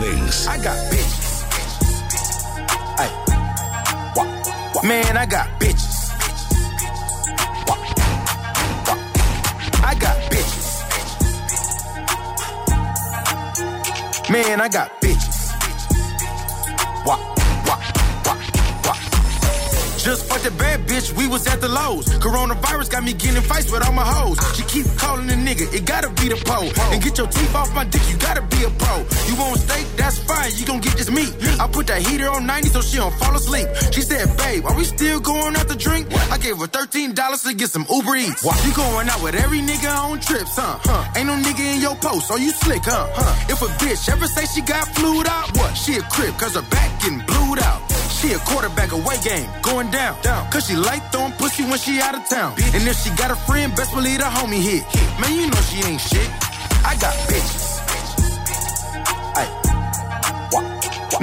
Dance. I got bitches. Ay. Man, I got bitches. I got bitches. Man, I got Just fucked a bad bitch, we was at the lows. Coronavirus got me getting fights with all my hoes. She keep calling the nigga, it gotta be the pole. And get your teeth off my dick, you gotta be a pro. You want steak, that's fine, you gon' get this meat. I put that heater on 90 so she don't fall asleep. She said, babe, are we still going out to drink? I gave her $13 to get some Uber Eats. You going out with every nigga on trips, huh? huh? Ain't no nigga in your post, so you slick, huh? huh? If a bitch ever say she got flued out, what? She a crib, cause her back getting blued out. She a quarterback away game, going down. down. Cause she like throwing pussy when she out of town. And if she got a friend, best believe the homie hit. Man, you know she ain't shit. I got bitches. Ay.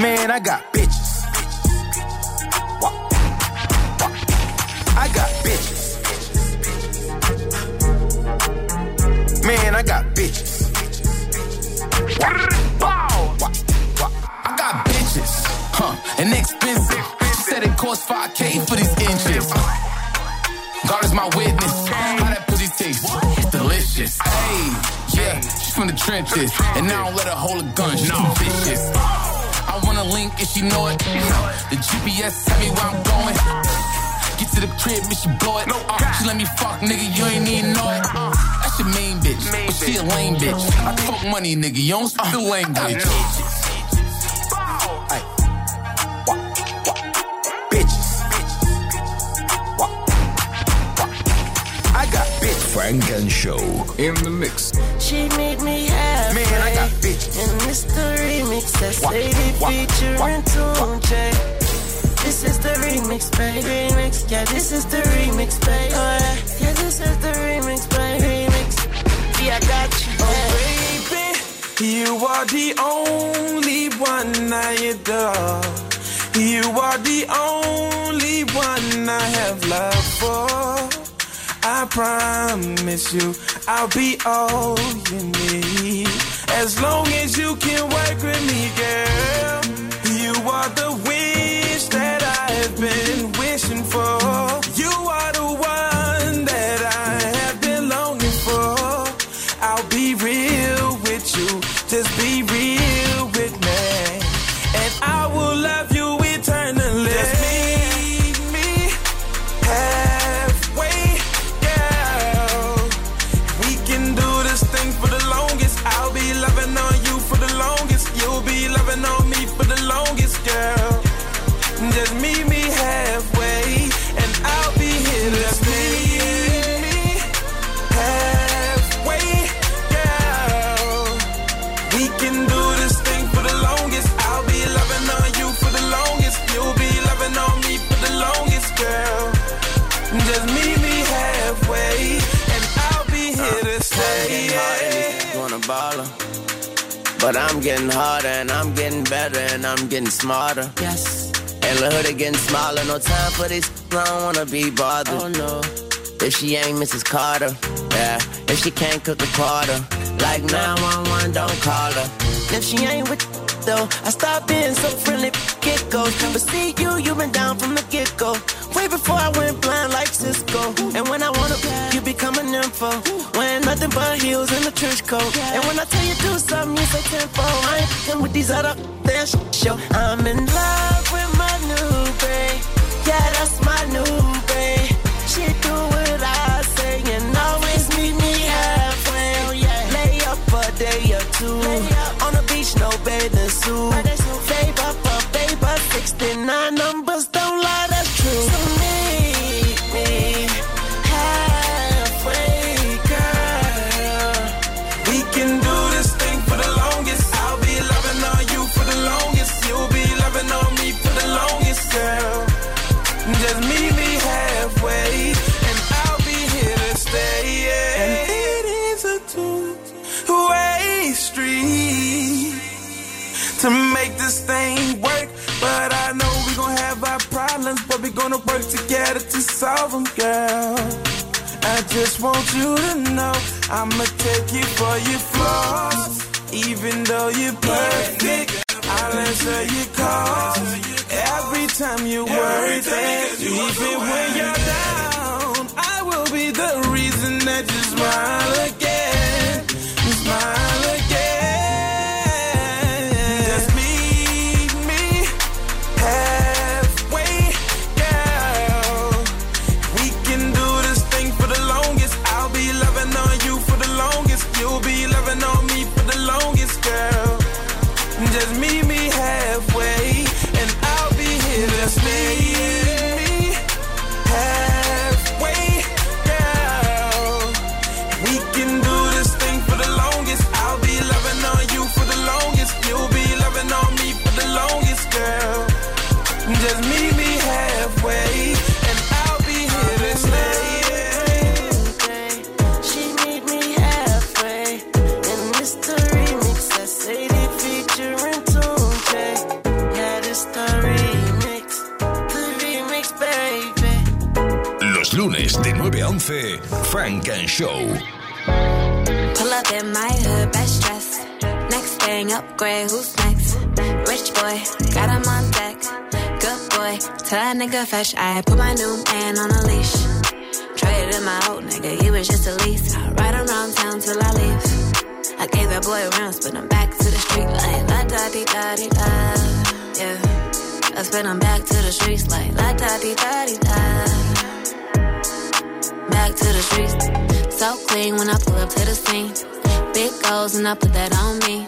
Man, I got bitches. I got bitches. Man, I got bitches. And expensive. She said it cost 5K for these inches. God is my witness. How that pussy taste? It's delicious. Hey, yeah, she's from the trenches. And now I don't let her hold a gun. She's too vicious. I want a link and she know it. The GPS tell me where I'm going. Get to the crib, and she blow it. Uh, she let me fuck, nigga, you ain't even know it. That's your main bitch, but she a lame bitch. I fuck money, nigga, you don't speak the language. Funk and Show. In the mix. She made me happy. Man, I got bitches. And it's the remix that's Wah, lady wah, featuring wah, Tunche. This is the remix, baby. Remix, yeah, this is the remix, baby. Oh, yeah, yeah, this is the remix, baby. Remix. Yeah, I got you. Oh, baby, you are the only one I adore. You are the only one I have love for. I promise you, I'll be all you need. As long as you can work with me, girl. You are the getting harder and I'm getting better and I'm getting smarter. Yes. And the hood getting smaller. No time for this. I don't wanna be bothered. Oh, no. If she ain't Mrs. Carter, yeah. If she can't cook a quarter, like 911, don't call her. If she ain't with though, I stop being so friendly. Get go. But see you, you been down from the get go. Way before I went blind like Cisco. And when I wanna, you become an info. Wearing nothing but heels in a trench coat. And when I tell you do something, you say tempo. I ain't with these other damn show. I'm in love with my new babe. Yeah, that's my new problem, girl. I just want you to know I'ma take you for your flaws. Even though you're perfect, I'll answer your calls. Every time you're worth even when you're down, I will be the reason that you smile again. Show. Pull up in my hood, best dress. Next thing, upgrade, who's next? Rich boy, got him on deck. Good boy, tell that nigga fetch. I put my new man on a leash. Traded my old nigga, he was just a lease. I ride around town till I leave. I gave that boy rounds, but I'm back to the street like la da di da di da. Yeah, I spin him back to the streets like la da di da di da. Back to the streets, so clean when I pull up to the scene. Big goals and I put that on me.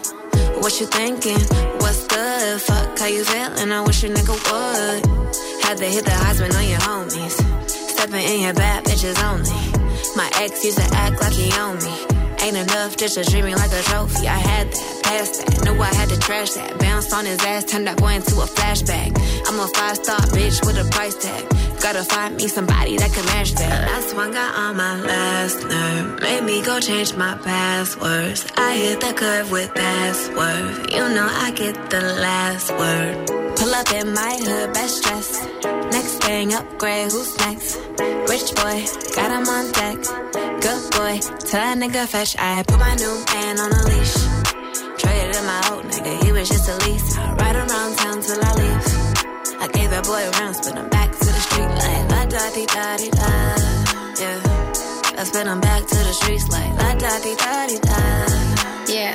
What you thinking? What's good? Fuck how you feeling? I wish a nigga would. Had to hit the Heisman on your homies. Stepping in your bad bitches only. My ex used to act like he owned me. Ain't enough just treat me like a trophy. I had that, passed that, knew I had to trash that. Bounced on his ass, turned that boy into a flashback. I'm a five star bitch with a price tag. Gotta find me somebody that can match that. Last one got on my last nerve. Made me go change my passwords. I hit the curve with password. You know I get the last word. Pull up in my hood, best dress. Next thing, upgrade, who's next? Rich boy, got him on deck. Good boy, tell that nigga fetch. I put my new man on a leash. Traded in my old nigga, he was just a lease. Yeah, I spin back to the streets like la da di da di da. Yeah,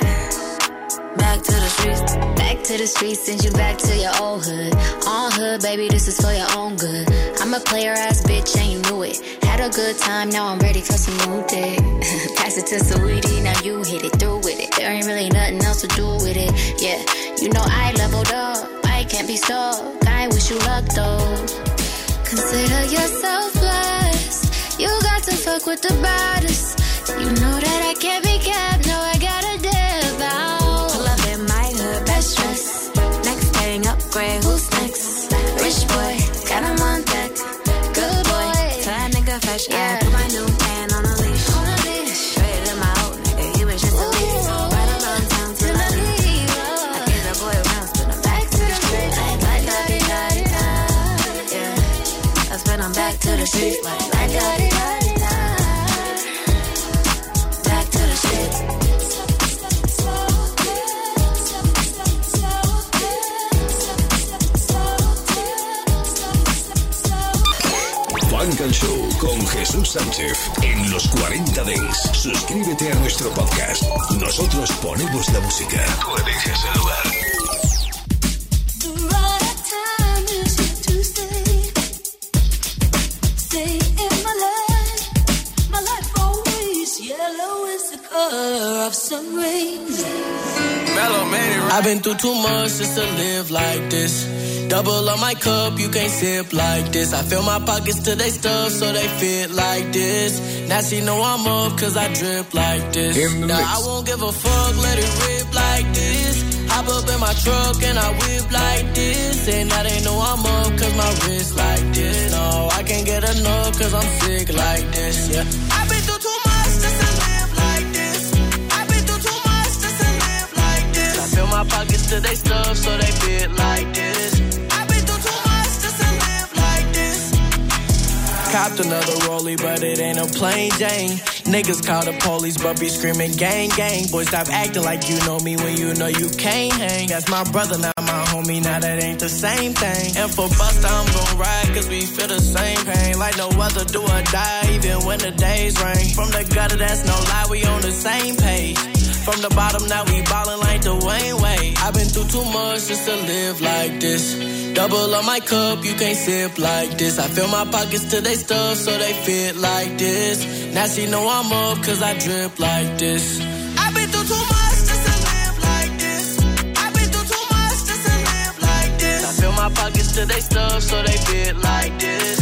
back to the streets. Back to the streets, send you back to your old hood. On hood, baby, this is for your own good. I'm a player ass bitch and you knew it. Had a good time, now I'm ready for some new dick. Pass it to Sweetie, now you hit it through with it. There ain't really nothing else to do with it. Yeah, you know I leveled up. I can't be stuck. I wish you luck though. Consider yourself blessed. You got to fuck with the baddest. You know that I can't be kept. No, I gotta dip out. Pull up in my hood, best dress. Next thing, upgrade, who's next? Rich boy, got him on deck. Good boy, tell that nigga fetch. I put my new man on a leash. On a leash. Traded in my old nigga, he was just a lease. Right around town till I leave. I gave that boy rounds, but I'm back to the street like da di da di da. Yeah, I spin him back to the streets like da di da di da. Funk and Show con Jesús Sánchez en los 40 Days. Suscríbete a nuestro podcast. Nosotros ponemos la música. Tú eliges el lugar. The right time is to stay, stay in my life. My life always yellow is the color of sun rays. I've been through too much just to live like this. Double on my cup, you can't sip like this. I fill my pockets till they stuff so they fit like this. Now she know I'm up cause I drip like this. now I won't give a fuck, let it rip like this. Hop up in my truck and I whip like this. And now they know I'm up cause my wrist like this. No, I can't get enough cause I'm sick like this. Yeah. My pockets till they stuff so they fit like this. I've been through too much just like this. Copped another rollie, but it ain't a plain Jane. Niggas call the police, but be screaming gang, gang. Boy, stop acting like you know me when you know you can't hang. That's my brother, not my homie, now that ain't the same thing. And for Busta, I'm gon' ride, cause we feel the same pain. Like no other do or die, even when the days rain. From the gutter, that's no lie, we on the same page. From the bottom, now we ballin' like the Wayne Way. I've been through too much just to live like this. Double on my cup, you can't sip like this. I fill my pockets till they stuff, so they fit like this. Now she know I'm up, cause I drip like this. I've been through too much. My pockets till they stuff, so they fit like this.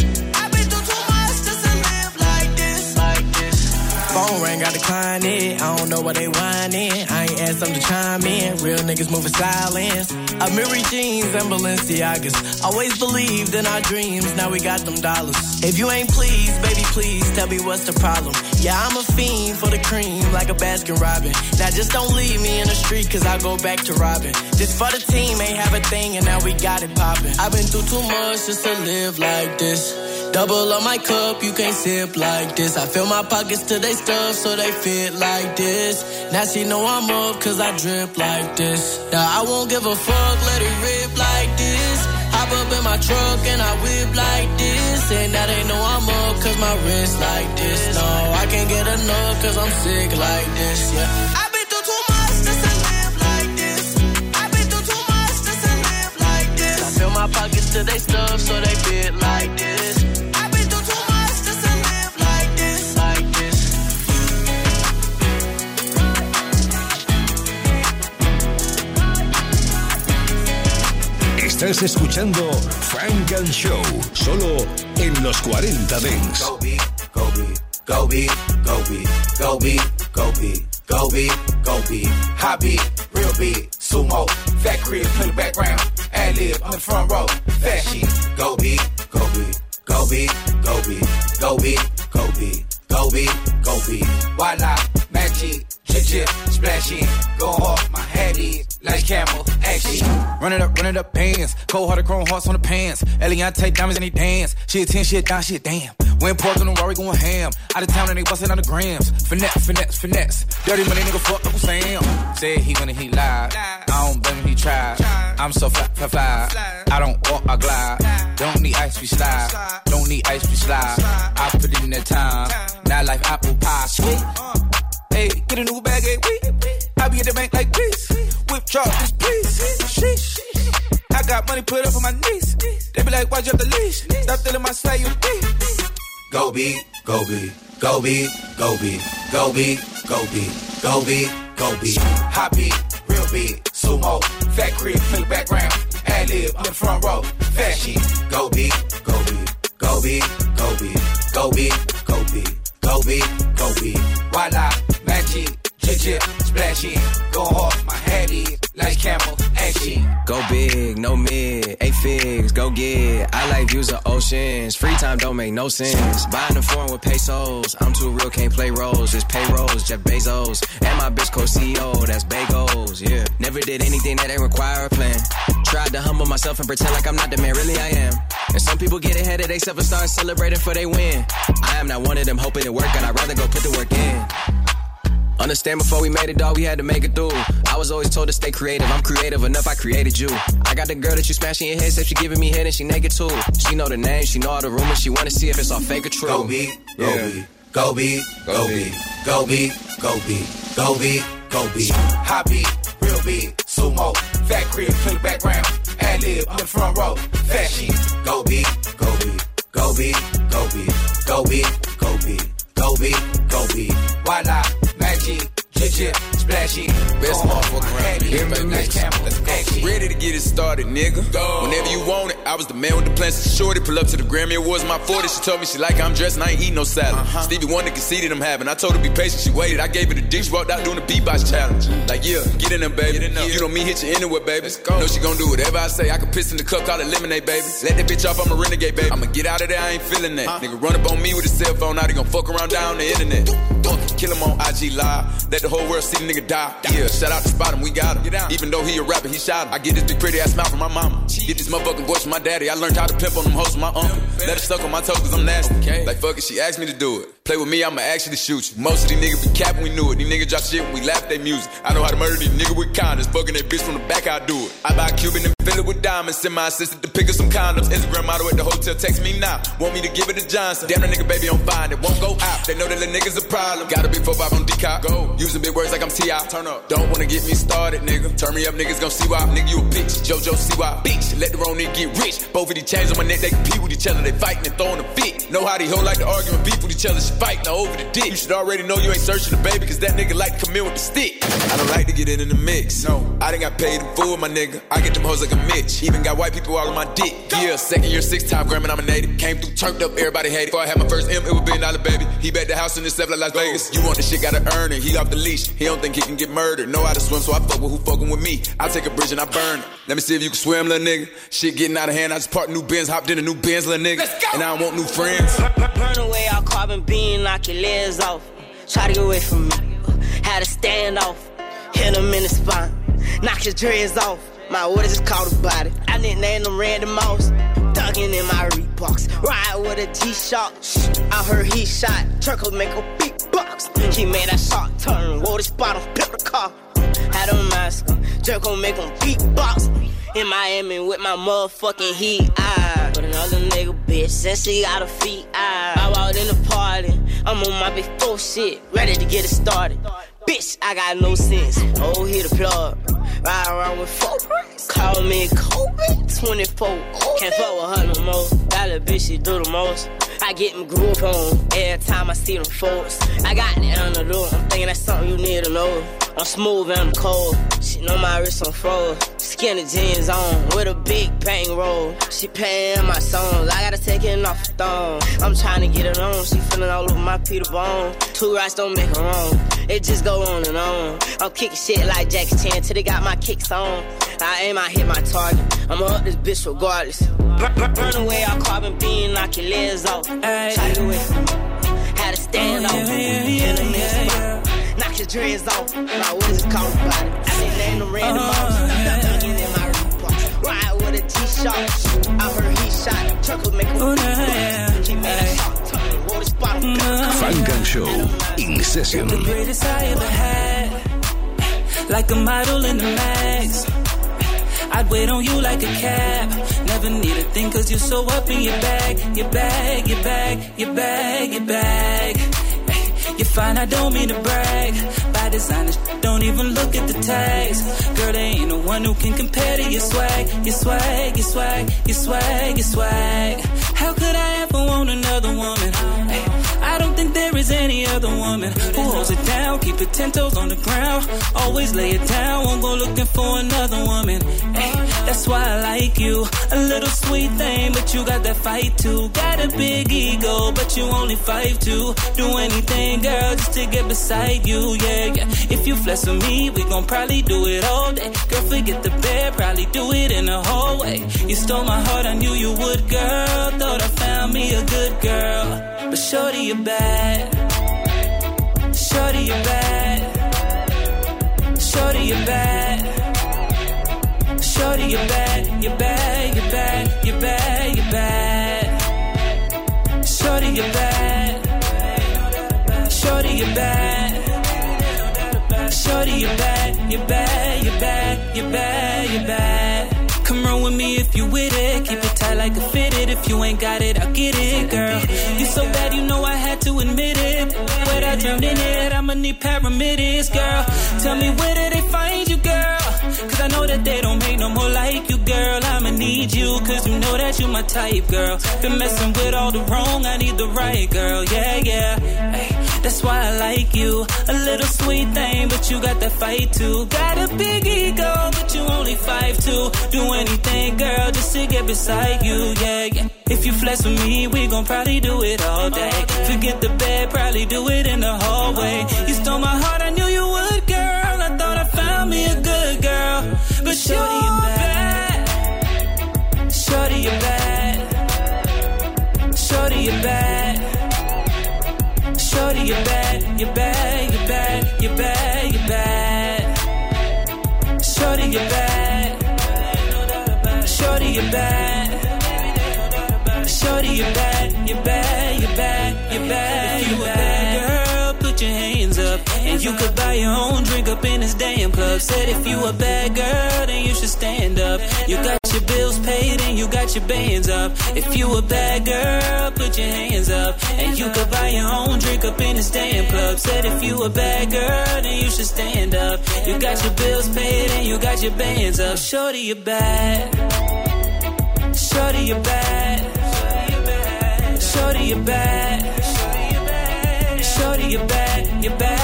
Phone ring, I decline it. I don't know what they whining. I ain't asked them to chime in. Real niggas moving silence. Amiri jeans and Balenciagas. Always believed in our dreams. Now we got them dollars. If you ain't pleased, baby, please tell me what's the problem. Yeah, I'm a fiend for the cream, like a Baskin Robin. Now just don't leave me in the street, cause I go back to robbing. Just for the team, ain't have a thing, and now we got it poppin'. I've been through too much just to live like this. Double on my cup, you can't sip like this. I fill my pockets to they stuff, so they fit like this. Now she know I'm up, cause I drip like this. Now I won't give a fuck, let it rip like my truck and I whip like this. And now they know I'm up, cause my wrist like this. No, I can't get enough, cause I'm sick like this, yeah. I've been through too much just to live like this. I've been through too much just to live like this. I fill my pockets they stuff, so they fit like this. Estás escuchando Funk and Show, solo en los 40 Dents. Go be, go be, go be, go be, go be, go be, go be, go be, real big, sumo, fat crib, play the background, ad lib on the front row, fat sheet. Go be, go be, go be, go be, go be, go be, go be, why not, magic chip chip, splash in, go hard, my head is like camel, action. Run it up, run it up, bands. Cold hearted chrome hearts on the pants. Eliante diamonds and they dance. She a 10, she a down, she a damn. When pork on the Rory going ham. Out of town and they bustin' on the grams. Finesse, finesse, finesse. Dirty money nigga fuck Uncle Sam. Said he gonna he lied. I don't blame him, he tried. I'm so fly, fly, fly. I don't walk, I glide. Don't need ice, we slide. Don't need ice, we slide. I put in that time. Now life apple pie, sweet. Hey, get a new bag, hey, wee, wee. I be at the bank like this. Whip drop, this please. Sheesh. I got money put up for my niece. They be like, why'd you have the leash? Stop telling my slide, you thief. Go be, go be, go be, go be, go be, go be, go be, go be. Hot beat, real beat, sumo, fat crib, fill the background. Ad lib, I'm the front row, fat. Go be, go be, go be, go be, go be, go be, go be, go be. Voila chip, splash in, go hard, my head is like camel, action. Go big, no mid, eight figs, go get. I like views of oceans. Free time don't make no sense. Buying the foreign with pesos. I'm too real, can't play roles. It's payrolls, Jeff Bezos. And my bitch co CEO, that's Bagels, yeah. Never did anything that ain't require a plan. Tried to humble myself and pretend like I'm not the man, really I am. And some people get ahead of themselves and start celebrating for they win. I am not one of them hoping it work, and I'd rather go put the work in. Understand before we made it, dog, we had to make it through. I was always told to stay creative. I'm creative enough, I created you. I got the girl that you smashing your head, said she giving me head and she naked too. She know the name, she know all the rumors, she wanna see if it's all fake or true. Go be, go be, go be, go be, go be, go be, go be, go be. Hobby, real be, sumo, fat crib, to the background, ad lib, on the front row, fat sheet. Go be, go be, go be, go be, go be, go be, go be, go be. Why not? Gucci chip, splash it, Best motherfucker around here. is Hear me, like mix. camel, Let's go. action. Ready to get it started, nigga. Whenever you want it, I was the man with the plans to shorty. Pull up to the Grammy Awards, my 40. She told me she like how I'm dressed and I ain't eat no salad. Stevie Wonder conceded I'm having. I told her be patient, she waited. I gave her the dish, walked out doing the beatbox challenge. Like, yeah, get in there, baby. You know me, hit you anywhere, baby. Let's go. Know she gon' do whatever I say. I can piss in the cup, call it lemonade, baby. Let that bitch off, I'm a renegade, baby. I'ma get out of there, I ain't feeling that. Nigga run up on me with a cell phone, now they gon' fuck around down the internet. Kill him on IG Live. Let the whole world see the nigga die. Yeah, shout out to Spot him, we got him. Even though he a rapper, he shot him. I get this big pretty ass smile from my mama. Get this motherfucking voice from my daddy. I learned how to pimp on them hoes from my uncle. Let her suck on my toes cause I'm nasty. Okay. Like fuck it, she asked me to do it. Play with me, I'ma actually shoot you. Most of these niggas be capping, we knew it. These niggas drop shit when we laugh at their music. I know how to murder these niggas with kindness. Fucking that bitch from the back, I do it. I buy Cuban and fill it with diamonds. Send my assistant to pick up some condoms. Instagram model at the hotel, text me now. Want me to give it to Johnson. Damn, that nigga baby on fire, it won't go out. They know that the niggas a problem. Gotta big 4-5 on decop. Go. Using big words like I'm T.I. Turn up. Don't wanna get me started, nigga. Turn me up, niggas gon' see why. Nigga, you a bitch. JoJo, see why. Bitch, let the wrong nigga get rich. Both of these chains on my neck, they compete with each other. They fighting and throwing a fit. Know how these hoes like to argue and beef with each other. She fight now over the dick. You should already know you ain't searching the baby, cause that nigga like to come in with the stick. I don't like to get in in the mix. No, I done got paid in full, my nigga. I get them hoes like a Mitch. Bitch. Even got white people all on my dick. Yeah, second year, six time Grammy nominated. Came through, turned up, everybody hated. Before I had my first M, it was billion dollar baby. He bet the house in the stuff like Las Vegas. You want the shit, gotta earn it. He off the leash. He don't think he can get murdered. Know how to swim, so I fuck with who fucking with me. I take a bridge and I burn it. Let me see if you can swim, little nigga. Shit getting out of hand. I just parked new Benz, hopped in a new Benz, little nigga. And I don't want new friends. Burn away all carbon beam, knock your legs off. Try to get away from me. Had to stand off. Hit him in the spine. Knock his dreads off. My orders is called his body. I didn't name them Randy Moss. Thuggin' in my Reeboks. Ride with a G-Shock. I heard he shot. Turco make a beatbox. He made that shot turn. Wore the spot on, built car. Had a mask. Jerko make him beatbox. In Miami with my motherfucking heat. I put another nigga bitch since she got her feet. I, I walked in the party. I'm on my four shit. Ready to get it started. Bitch, I got no sense. Oh, hit the plug. Ride around with four bricks. Call me Kobe. 24. Can't fuck with her no more. Little bitch, she do the most. I get them group on every time I see them folks. I got the antidote. I'm thinking that's something you need to know. I'm smooth and I'm cold. She know my wrist on froze. Skinny jeans on with a big bang roll. She paying my songs. I gotta take it off the thong. I'm trying to get it on. She feeling all over my Peter Bone. Two rights don't make her wrong. It just go on and on. I'm kicking shit like Jackie Chan till they got my kicks on. I aim, I hit my target. I'ma up this bitch regardless. Burn, burn, burn away our carbon beam, knock your legs off. Try to get away from me. Had to stand oh, off. Hit him in the spot. Knock your dreads off. My orders caught his body. I didn't name them random uh, mouse. Thuggin' in my Reebok. Ride with a T-shock. I heard he shot. Truckles make him oh, He made a shot. Funk and Show in session. The greatest I ever had. Like a model in the max. I'd wait on you like a cab. Never need a thing cause you're so up in your bag. Your bag, your bag, your bag, your bag. You're fine, I don't mean to brag. By design, don't even look at the tags. Girl, there ain't no one who can compare to your swag. Your swag, your swag, your swag, your swag. How could I ever want another woman? I don't think there is any other woman who holds it down, keep it ten toes on the ground. Always lay it down, won't go looking for another woman. Ay, that's why I like you. A little sweet thing, but you got that fight too. Got a big ego, but you only five two. Do anything, girl, just to get beside you. Yeah, yeah. If you flex with me, we gon' probably do it all day. Girl, forget the bed, probably do it in the hallway. You stole my heart, I knew you would, girl. Thought I found me a good girl, but shorty, you're bad. Shorty, you're bad. Shorty, you're bad. Shorty, you're bad, you're bad, you're bad, you're bad, you're bad. Shorty, you're bad. Shorty, you're bad. Shorty, you're bad, you're bad, you're bad, you're bad, you're bad. Come run with me if you with it. Keep it tight like a fitted. If you ain't got it, I'll get it, girl. You so bad, you know I had to admit it. When I drowned in it, I'ma need paramedics, girl. Tell me where did they find you, girl? Cause I know that they don't make no more like you, girl. I'ma need you, cause you know that you my type, girl. Been messing with all the wrong, I need the right, girl. Yeah, yeah. That's why I like you. A little sweet thing, but you got that fight too. Got a big ego, but you only five two. Do anything, girl, just to get beside you. Yeah, yeah. If you flex with me, we gon' probably do it all day. Forget the bed, probably do it in the hallway. You stole my heart, I knew you would, girl. I thought I found me a good girl, but shorty, you're bad, you're bad, you're bad, you're bad. Shorty, you're bad. Shorty, you're bad. Shorty, you're bad, you're bad, you're bad, you're bad. If you a bad girl, put your hands up. And you could buy your own drink up in this damn club. Said if you a bad girl, then you should stand up. You got your bills paid and you got your bands up. If you a bad girl, put your hands up. And you could buy your own drink up in this stand club. Said if you a bad girl, then you should stand up. You got your bills paid and you got your bands up. Shorty, you're bad. Shorty, you're bad. Shorty, you're bad. Shorty, you're bad. You're bad. You're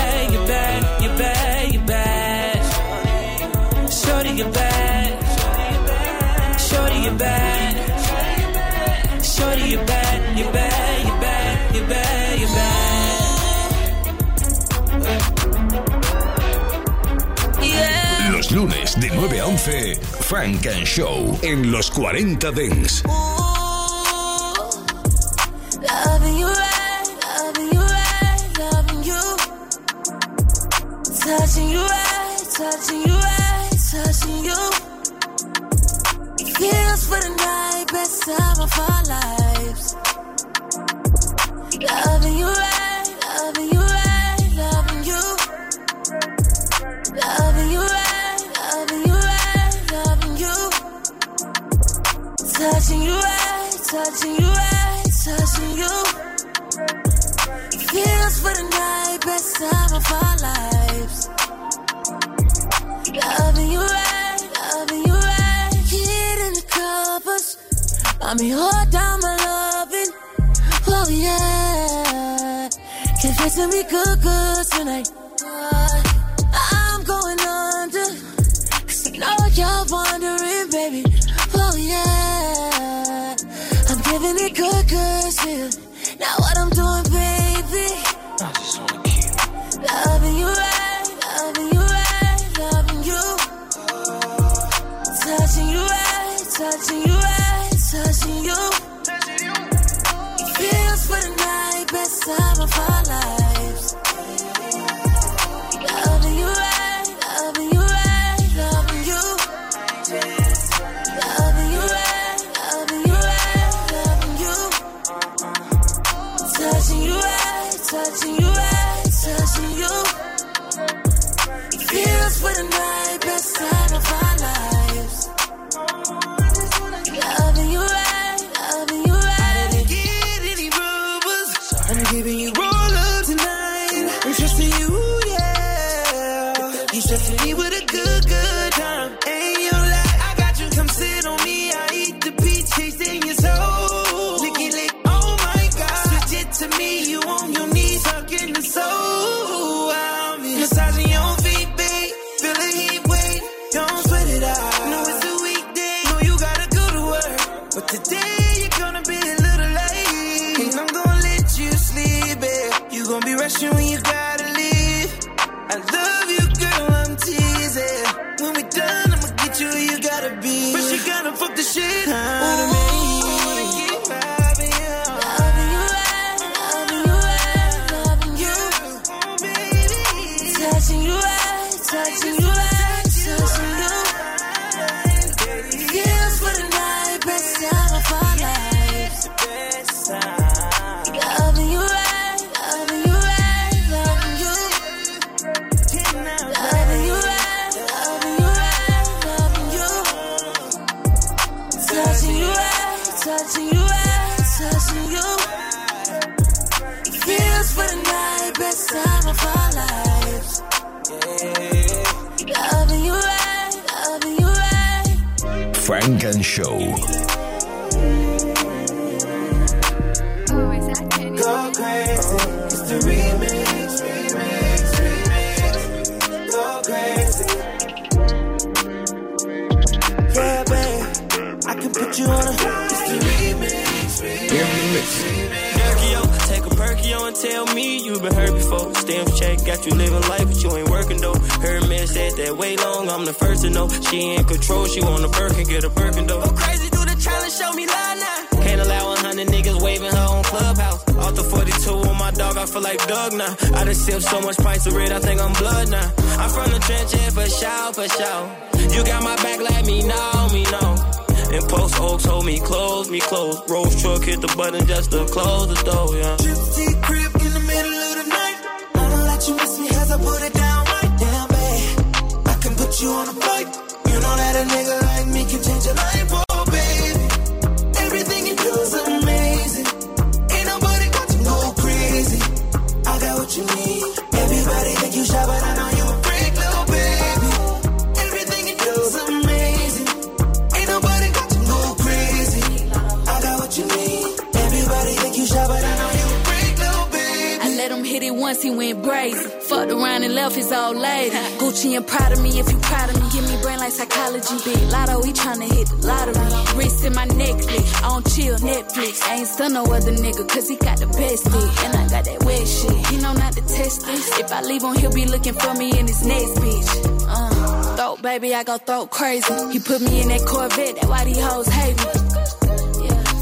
lunes de 9 a 11, Frank and Show en los 40 Dents. touching you right, touching you right, touching you. Heels for the night, best time of our life. of our lives. Loving you right, loving you right. Hid in the covers. I mean, hold down my loving. Oh, yeah. Confessing me good, good tonight. for. Stem check, got you living life, but you ain't working though. Her man said that way long, I'm the first to know. She in control, she wanna the and get a Birkin though. Go crazy through the challenge, show me lie now. Can't allow 100 niggas waving her on clubhouse. Off the 42 on my dog, I feel like Doug now. I just sipped so much pints of red, I think I'm blood now. I'm from the trenches, for shout, for shout. You got my back, let me know, me know. And post Oaks hold me close, me close. Rose truck hit the button just to close the door, yeah. I put it down right down, babe. I can put you on a flight. You know that a nigga like me can change your life, oh baby. Everything you do is amazing. Ain't nobody got to go crazy. I got what you need. once he went brazen. Fucked around and left his old lady. Gucci and proud of me if you proud of me. Give me brain like psychology. Big lotto, he tryna hit the lottery. Wrist in my necklace, on chill Netflix. I ain't still no other nigga, cause he got the best dick. And I got that wet shit. He know not to test this. If I leave him. he'll be looking for me in his next bitch. Uh, throat, baby, I go throat crazy. He put me in that Corvette, that why these hoes hate me.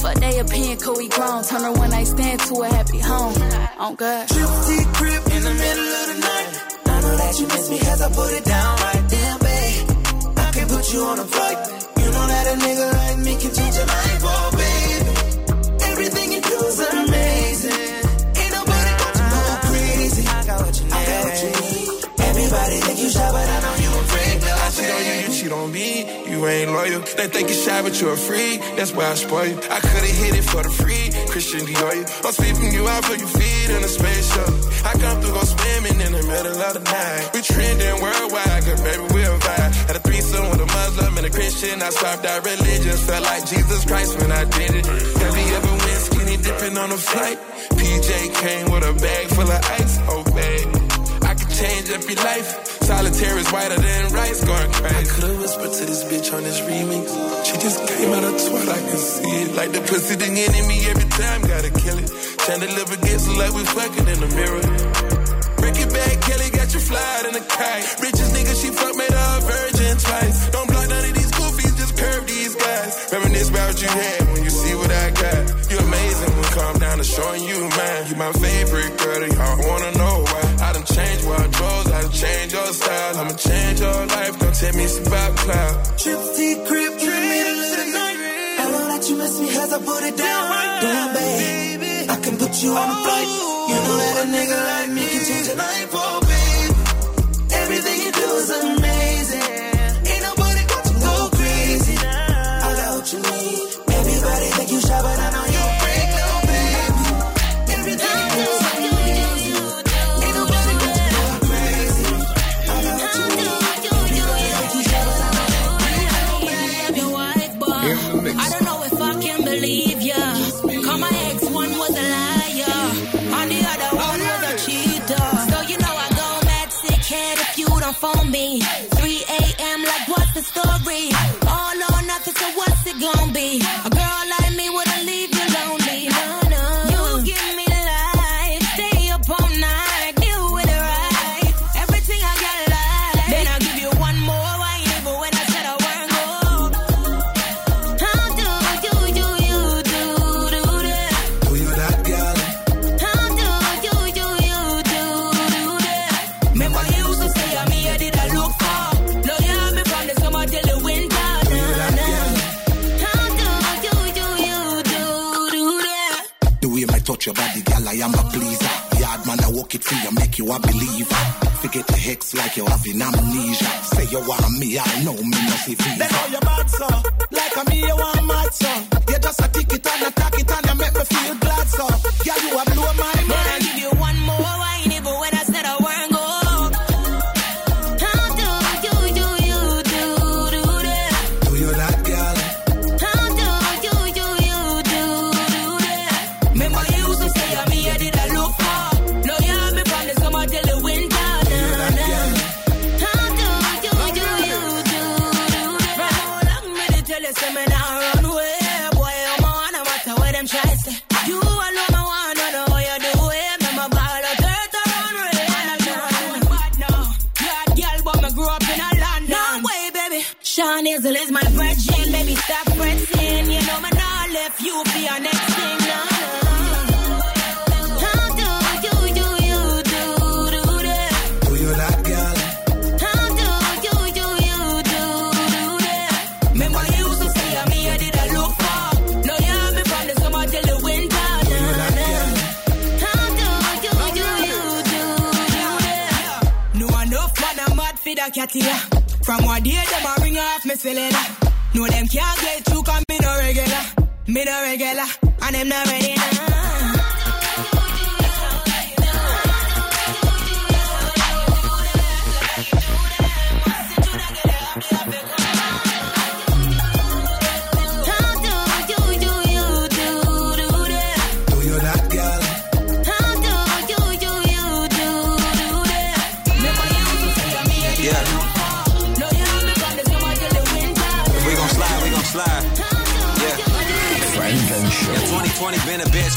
Yeah, fuck they opinion, cause we grown. Turn her one night stand to a happy home. On God. Trip crib in the middle of the night. I know that you miss me cause I put it down right. Damn, babe. I can put you on a flight. You know that a nigga like me can change your life, oh, baby. Everything you do is amazing. Ain't nobody got to go crazy. I got what you need. I got what you need. Everybody think you shy, but I know you a freak, I cheat on you, you cheat on me. You ain't loyal. They think you shy, but you're free. That's why I spoil you. I could've hit it for the free. Christian Dior. I'm sweeping you out for your feet in a space shuttle. I come through, go swimming in the middle of the night. We trending worldwide, cause baby, we'll vibe. Had a threesome with a Muslim and a Christian. I swapped out religions. Felt like Jesus Christ when I did it. Have you ever went skinny dipping on a flight? PJ came with a bag full of ice. Oh, babe. I could change your life. Solitaire is whiter than rice, going crazy. I could've whispered to this bitch on this remix. She just came out of twat, I can see it. Like the pussy, the enemy every time, gotta kill it. Chandelier gets like we fucking in the mirror. Ricky Bad Kelly got you flying in a kite. Richest nigga she fuck made a virgin twice. Don't block none of these goofies, just curve these guys. Reminisce about what you had when you see what I got. You're amazing when calm down to showing you mine. You my favorite girl, y'all wanna know why. I done changed wardrobes, I done your style. I'ma change your life, don't tell me it's about cloud. Trip T crib middle of the night. I know that you miss me cause I put it down. Damn, baby. I can put you on a flight. You know that a nigga like me can change your life, oh, walk it for you, make you a believer. Forget the hex like you having amnesia. Say you want me, I know me, no see fever. They know you bad, so like a me, you want mad, so you just a tick it and attack it and you make me feel glad, so yeah, you a blow my Then I mind. Cat. From what day them a ring off me cylinder. No them can't get 'cause me no regular. Me no regular, and them not ready now.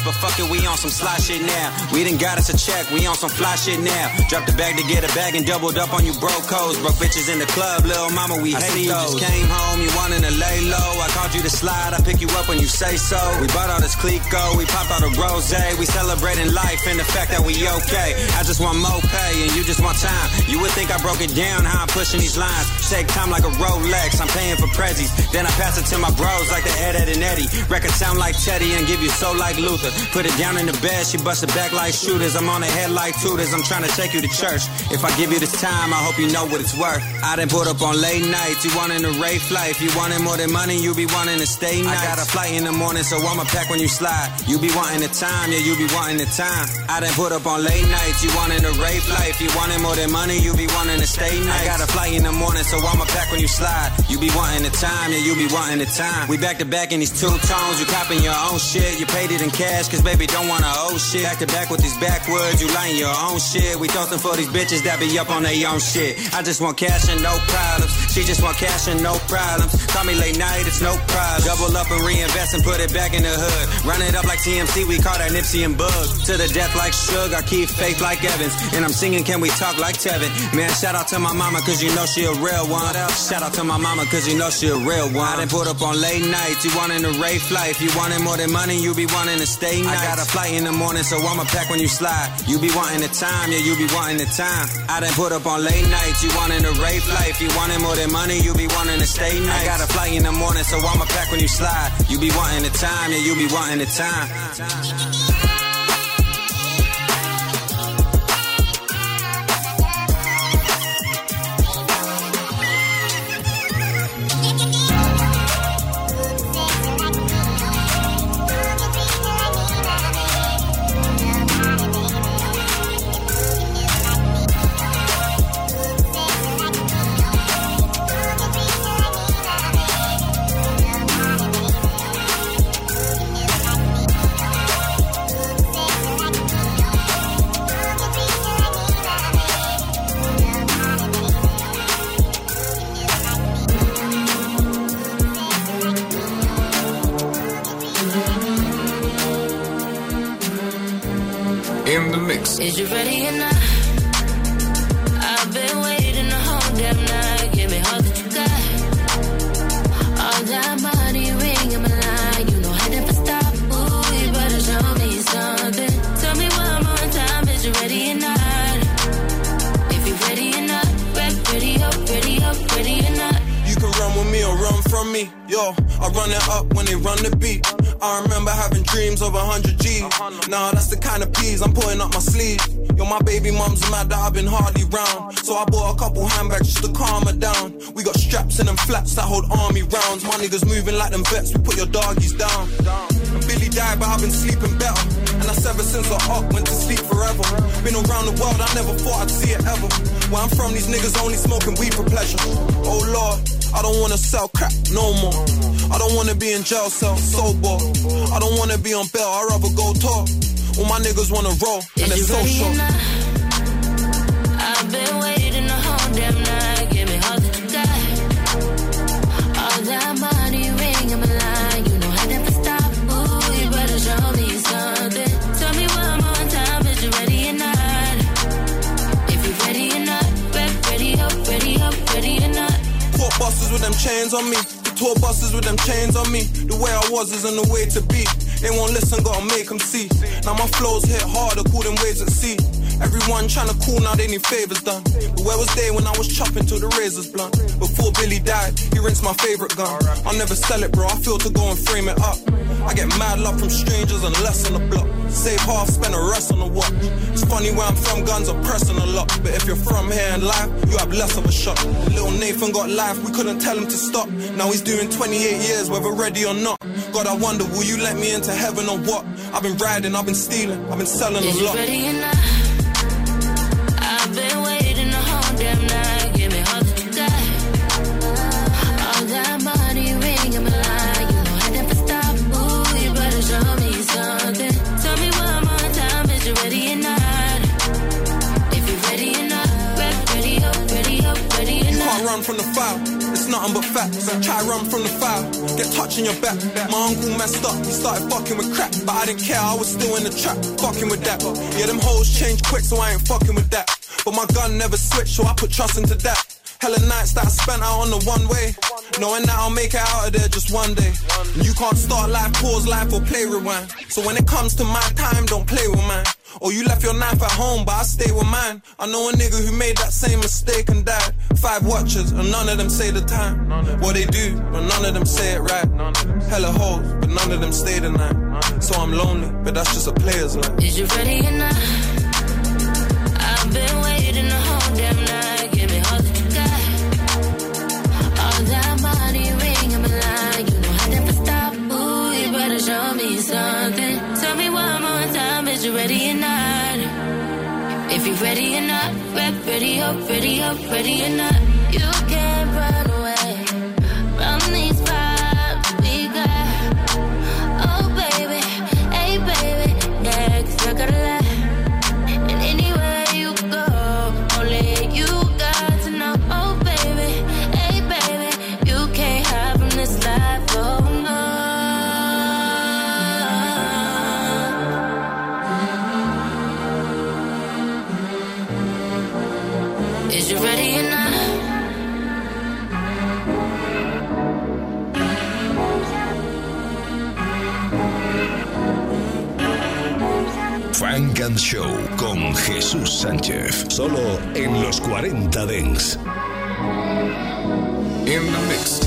But fuck it, we on some sly shit now. We done got us a check, we on some fly shit now. Drop the bag to get a bag and doubled up on you broke codes. Broke bitches in the club, little mama, we I hate see you those. just came home, you wanted to lay low. I called you to slide, I pick you up when you say so. We bought all this Clicquot, we popped all the rose. We celebrating life and the fact that we okay. I just want more pay and you just want time. You would think I broke it down, how I'm pushing these lines. Take time like a Rolex, I'm paying for prezzies. Then I pass it to my bros like the Ed, Edd, and Eddy. Record sound like Teddy and give you soul like Luther. Put it down in the bed, she bust it back like shooters. I'm on the head like tutors, I'm trying to take you to church. If I give you this time, I hope you know what it's worth. I done put up on late nights, you wanting a rafe life. You wanting more than money, you be wanting to stay nice. I got a flight in the morning, so I'ma pack when you slide. You be wanting the time, yeah, you be wanting the time. I done put up on late nights, you wanting a rafe life. You wanting more than money, you be wanting to stay nice. I got a flight in the morning, so I'ma pack when you slide. You be wanting the time, yeah, you be wanting the time. We back to back in these two tones, you copping your own shit. You paid it in cash, cause baby don't wanna owe shit. Back to back with these backwards, you lying your own shit. We toasting for these bitches that be up on their own shit. I just want cash and no problems. She just want cash and no problems. Call me late night, it's no problem. Double up and reinvest and put it back in the hood. Run it up like TMC, we call that Nipsey and Bug. To the death like Suge, I keep faith like Evans. And I'm singing, can we talk like Tevin? Man, shout out to my mama, cause you know she a real one. Shout out to my mama, cause you know she a real one. I done put up on late nights, you wanting a rafe life. You wanting more than money, you be wanting to stay nice. I got a flight in the morning, so I'ma pack when you slide. You be wanting the time, yeah, you be wanting the time. I done put up on late nights, you wanting a rafe life. You wanting more than money, you be wanting to stay nice. I got a flight in the morning, so I'ma pack when you slide. You be wanting the time, yeah, you be wanting the time. Niggas moving like them vets, we put your doggies down. And Billy died, but I've been sleeping better. And that's ever since I up, went to sleep forever. Been around the world, I never thought I'd see it ever. Where I'm from, these niggas only smoking weed for pleasure. Oh Lord, I don't wanna sell crap no more. I don't wanna be in jail cell sober. I don't wanna be on bail, I'd rather go talk. All my niggas wanna roll, and they're so short. Chains on me. The tour buses with them chains on me. The way I was isn't the way to be. They won't listen, gotta make them see. Now my flows hit harder, cool them waves at sea. Everyone tryna cool, now they need favors done. But where was they when I was chopping till the razors blunt? Before Billy died, he rinsed my favorite gun. I'll never sell it, bro. I feel to go and frame it up. I get mad love from strangers and less on the block. Save half, spend the rest on the watch. It's funny where I'm from, guns are pressing a lot. But if you're from here in life, you have less of a shot. Little Nathan got life, we couldn't tell him to stop. Now he's doing 28 years, whether ready or not. God, I wonder, will you let me into heaven or what? I've been riding, I've been stealing, I've been selling Is a lot. Run from the fire. It's nothing but facts. Try run from the fire, get touching your back. My uncle messed up, he started fucking with crap. But I didn't care, I was still in the trap, fucking with that. Yeah, them hoes change quick, so I ain't fucking with that. But my gun never switched, so I put trust into that. Hella nights that I spent out on the one way. Knowing that I'll make it out of there just one day. And you can't start life, pause life, or play rewind. So when it comes to my time, don't play with mine. Or you left your knife at home, but I stay with mine. I know a nigga who made that same mistake and died. Five watchers, and none of them say the time. What they do, but none of them say it right. Hella hoes, but none of them stay the night. So I'm lonely, but that's just a player's life. Is you ready or not? I've been waiting the whole ready or not, ready up, ready up, ready or not. You can't And Show con Jesús Sánchez. Solo en los 40 Dents. In the mix.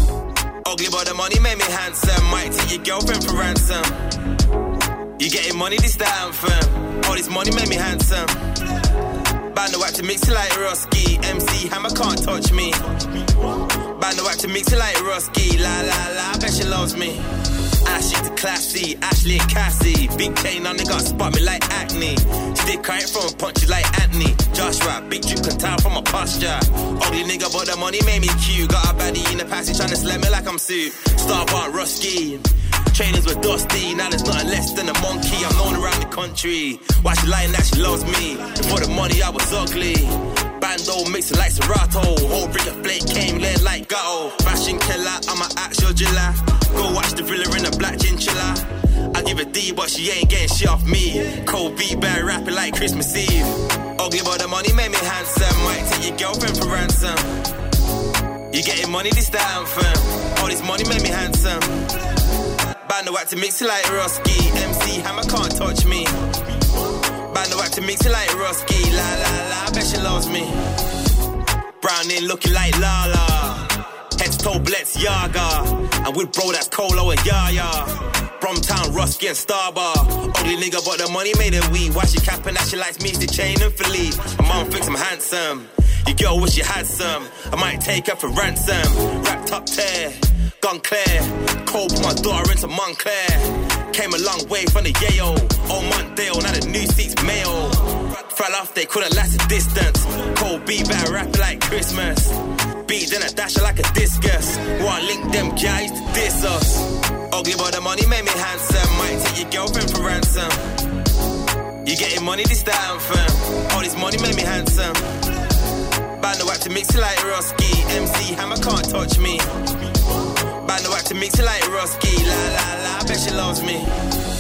Ugly but the money made me handsome. Might take your girlfriend for ransom. You getting money this the anthem. All this money made me handsome. Band the wax to mix it like Rusky. MC Hammer can't touch me. Band the wax to mix it like Rusky. La la la, I bet she loves me. Ashley to classy, Ashley and Cassie. Big chain on, got spot me like acne. Stick right from punches like Anthony. Joshua, big drip can tell from a posture. Ugly nigga, but the money made me cute. Got a baddie in the passage trying to slam me like I'm suit. Star bar Rusky. Trainers were dusty, now there's nothing less than a monkey. I'm known around the country. Why she lying that she loves me? Before the money, I was ugly. Bando mixing like Serato. Whole brick of flake came laying like ghetto. Fashion killer, I'm an actual driller. Go watch the thriller in a black chinchilla. I give a D, but she ain't getting shit off me. Cold beat, bad rapping like Christmas Eve. Oh, Ugly, but the money made me handsome. Might take your girlfriend for ransom. You getting money, this the anthem. All this money made me handsome. Band the to mix it like Rusky. MC Hammer can't touch me. The wax to mix it like Rusky. La la la, I bet she loves me. Brown in looking like Lala. Head to toe Yaga. And with bro that's Colo and Yaya. Bromtown, Rusky and Starbar. Ugly nigga, but the money made it weak. Why she capping that she likes me to chain and Philippe. My mom thinks I'm handsome. Your girl wish you had some. I might take her for ransom. Wrapped up tear, Cold put my daughter into Montclair. Came a long way from the Yale. Old Montdale, now the new seats Mayo. Fell off, they couldn't last a distance. Cold beat better rapping like Christmas. Beat then I dash like a discus. One link them guys to diss us. Ugly but the money made me handsome. Might take your girlfriend for ransom. You getting money this the anthem. All this money made me handsome. Band the wax to mix it like Rusky. MC Hammer can't touch me. Band the wax to mix it like Rusky. La la la, I bet she loves me.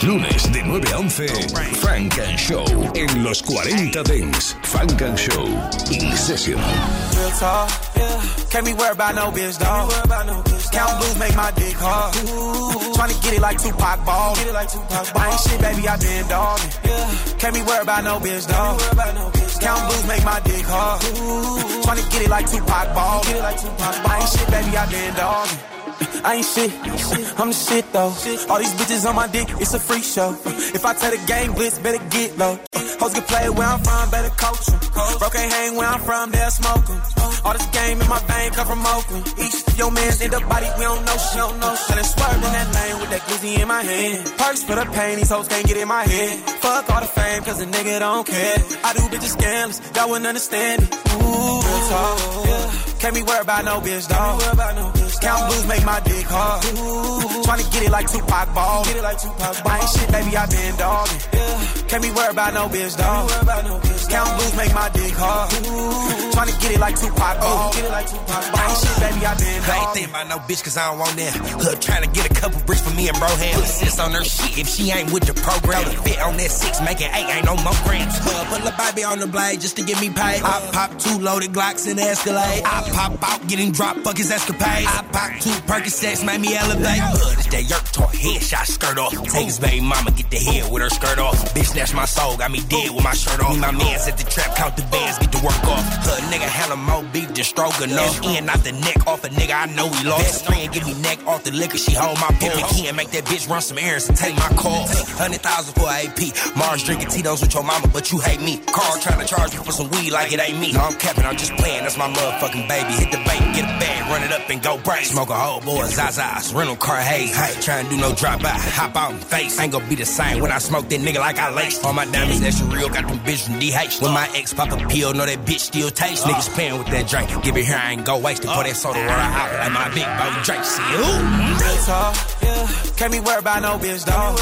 Los lunes de 9 a 11, Funk and Show en los 40 Dents. Funk and Show in session. Real talk, yeah. Can't be worried about no bitch, dog. Count blues make my dick hard. Tryna get it like Tupac ball. I ain't shit, baby, I been dogging. Can't be worried about no bitch, dog. Count blues make my dick hard. Tryna get it like Tupac ball. I ain't shit, baby, I been dogging. I ain't shit, I'm the shit though. All these bitches on my dick, it's a free show. If I tell the gang blitz, better get low. Hoes can play where I'm from, better coach 'em. Bro can't hang where I'm from, they'll smoke. All this game in my vein come from Oakland. Of your mans in the body, we don't know shit, don't know shit. And swerve in that lane with that glizzy in my hand. Perks for the pain, these hoes can't get in my head. Fuck all the fame, cause a nigga don't care. I do bitches scandalous, y'all wouldn't understand it. Ooh, talk, yeah. Can't be worried about no bitch, dog. Count blues make my dick hard. Tryna get it like Tupac ball. Get it like Tupac ball. I ain't shit, baby, I been dogging. Can't be worried about no bitch, dog. Count blues make my dick hard. Tryna get it like Tupac oh, ball. Get it like Tupac ball. I ain't shit, baby, I been I ain't dogging. thinking about no bitch cause I don't want that. Hood trying to get a couple bricks for me and bro hand. Put sis on her shit if she ain't with the program. The fit on that six, make it eight, ain't no more grams. Put the baby on the blade just to get me paid. I pop two loaded Glocks in the Escalade. I pop out getting dropped, fuck his escapade. I pop two Percocets, make me elevate. Hood is that yerk toy, headshot skirt off. Take his baby mama, get the head with her skirt off. Bitch, that's my soul, got me dead with my shirt off. Me, my man set the trap, count the bands, get the work off. Hood nigga, handle more beef the than stroganoff. In out the neck off a nigga, I know he lost. Best friend give me neck off the liquor, she hold my. He and make that bitch run some errands and take my call. Hundred thousand for a AP. Mars drinking Tito's with your mama, but you hate me. Carl trying to charge me for some weed like it ain't me. No, I'm capping, I'm just playing. That's my motherfucking baby. Hit the bank, get a bag, run it up and go break. Smoke a whole boy, Zaza's, rental car haze. Hey, try and do no drop by, hop out and face. Ain't gonna be the same when I smoke that nigga like I laced. All my diamonds extra real, got them bitch from DH. When my ex pop a pill, know that bitch still taste. Niggas playing with that drink. Give it here, I ain't go waste it. Pour that soda water out like my big boy Drake. See, ooh. Real talk, yeah. Can't be worried about no bitch, dog.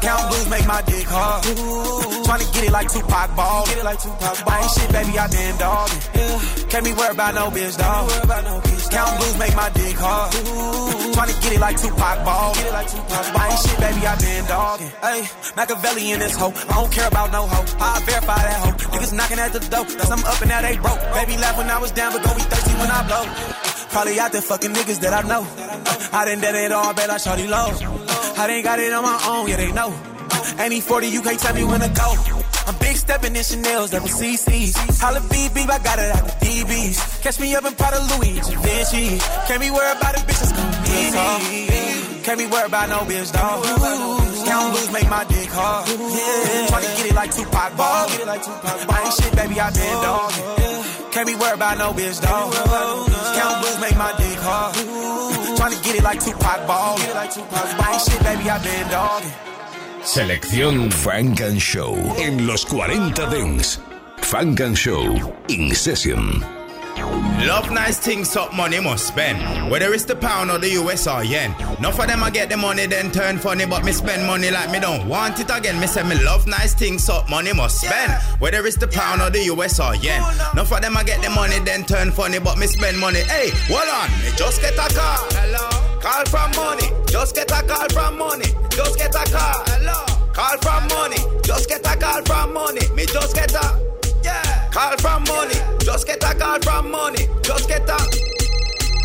Count blues make my dick hard. Tryna get it like Tupac ball. Get it like Tupac ball. I ain't shit, baby, I been dogging. Yeah. Can't be worried about no bitch, dog. Count blues make my dick hard. Tryna get it like Tupac ball. Get it like Tupac ball. I ain't shit, baby, I been dogging. Hey, Machiavelli in this hoe. I don't care about no hoe. I verify that hoe. Niggas knocking at the door. Cause I'm up and now they broke. Baby laugh when I was down, but go be thirsty when I blow. Probably out there fucking niggas that I know. I done done it all, bet I shawty low. I done got it on my own, yeah, they know. Any 40, you can't tell me when to go. I'm big stepping in Chanel's, double CC's. Holla beep, I got it out the DBs. Catch me up in Prada Louis and Vinci. Can't be worried about a bitch that's gonna be me. Can't be worried about no bitch, dog. Count blues make my dick hard. Yeah. Tryna get it like Tupac ball. Get it like Tupac ball. I ain't shit, baby, I been dogging. Can't be worried about no bitch, dog. Count blues make my dick hard. Tryna get it like Tupac ball. Get it like Tupac ball. I ain't shit, baby, I been dogging. Selección Funk and Show en los 40 Dents. Funk and Show in session. Love nice things, up money must spend. Whether it's the pound or the US or yen. Enough of them I get the money, then turn funny, but me spend money like me don't want it again. Me say me love nice things, up money must spend. Whether it's the pound or the US or yen. Enough of them I get the money, then turn funny, but me spend money. Hey, hold on, me just get a call. Hello, call from money. Just get a call from money. Just get a call. Hello, call from money. Just get a call from money. Me just get a. Call from money. Just get a call from money. Just get a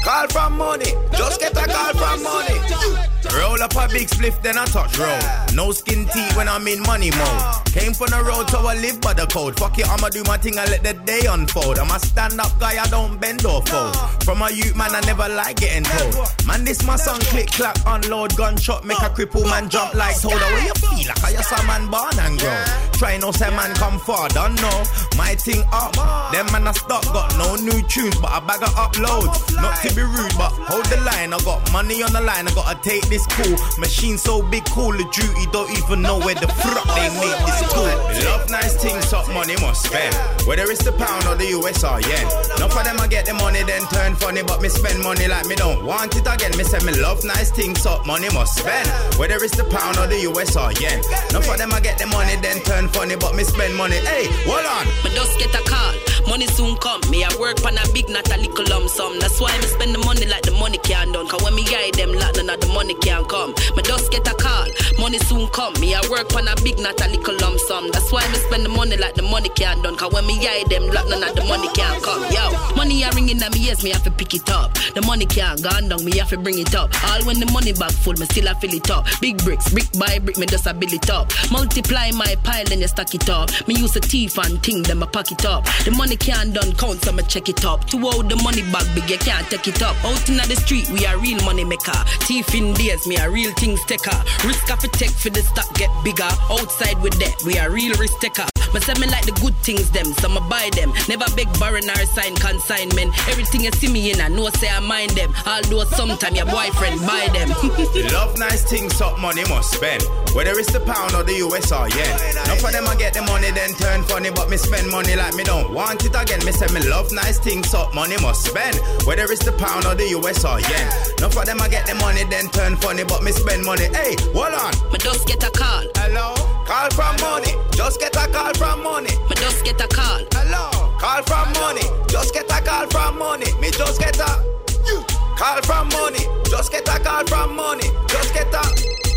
call from money. Just get a call from money. Roll up a big spliff, then I touch road. No skin teeth when I'm in money mode. Came from the road, so I live by the code. Fuck it, I'ma do my thing and let the day unfold. I'm a stand up guy, I don't bend or fold. From a youth man, I never like getting told. Man, this my song, click, clap, unload, gunshot, make a cripple man jump like told. How you feel like I just a man born and grow? Try no say man come far, don't know. My thing up, them man I stop, got no new tunes, but I bag of uploads. Not to be rude, but hold the line. I got money on the line, I gotta take this cool. Machine so big, Call of Duty, don't even know where the fuck they make this tool. Love nice things, top money must spend. Whether it's the pound or the US or yen. Enough of them I get the money, then turn funny, but me spend money like me don't want it again. Me say me love nice things, top money must spend. Whether it's the pound or the US or yen. Enough of them I get the money, then turn funny, but me spend money. Hey, hold on. Me just get a call, money soon come. Me I work on a big, not a little lump sum. That's why me spend the money like the money can't done. Cause when me guide them lot, none of the money can come. Me just get a call, money soon come. Me I work on a big, not a little lump sum. That's why me spend the money like the money can't done. Cause when me guide them lot, none of the money can come. Yo, money a ringing at me yes, me have to pick it up. The money can't gone down, me have to bring it up. All when the money bag full, me still a fill it up. Big bricks, brick by brick, me just a build it up. Multiply my pile, and you stack it up. Me use a thief and thing, then I pack it up. The money can't done count, so me check it up. To hold the money bag big, you can't take it up. Out in the street, we are real money maker. Thief in days, me a real things taker. Risk of a take for the stock get bigger. Outside with that, we are real risk taker. But say me like the good things them, so me buy them. Never beg borrow or sign consignment. Everything you see me in, I know say I mind them. Although sometime your boyfriend buy them. Love nice things, up money must spend. Whether it's the pound or the US or yen. Enough of them I get the money then turn funny, but me spend money like me don't want it again. Me say me love nice things, up money must spend. Whether it's the pound or the US or yen. Enough of them I get the money then turn funny, but me spend money. Hey, hold on. Me just get a call. Hello, call from money. Just get a call from money. Me just get a call. Hello, call from money. Just get a call from money. Me just get a call from money. Just get a call from money. Just get a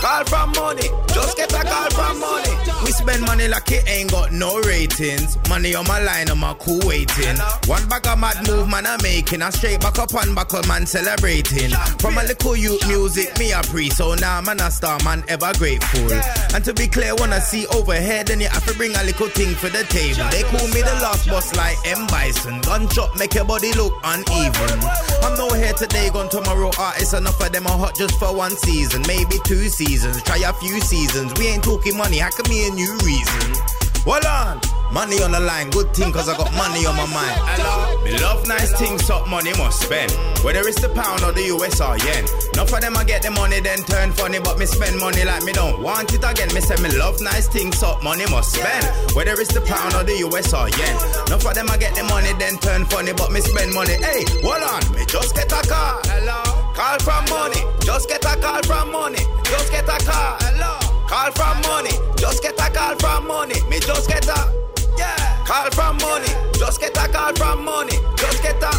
call from money. Just get a call from money. We spend money like it ain't got no ratings. Money on my line, I'm a cool waiting. One bag of mad move, man, I'm making. A straight back up on buckle, man, celebrating. From a little youth music, me a pre. So now, man, a star, man, ever grateful. And to be clear, when I see overhead, then you have to bring a little thing for the table. They call me the last boss like M. Bison. Gunshot make your body look uneven. I'm no here today, gone tomorrow. Artists, enough of them are hot just for one season, maybe two seasons. Try a few seasons. We ain't talking money, how come me a new reason? Hold on. Money on the line, good thing cause I got money on my mind. Hello. Me love nice things, up money must spend. Whether it's the pound or the US or yen. Enough of them I get the money then turn funny, but me spend money like me don't want it again. Me say me love nice things, up money must spend. Whether it's the pound or the US or yen. Enough of them I get the money then turn funny, but me spend money. Hey, hold on, me just get a car. Hello. Call from money, just get a call from money, just get a call. Hello. Call from money, just get a call from money, me just get a yeah. Call from money, just get a call from money, just get a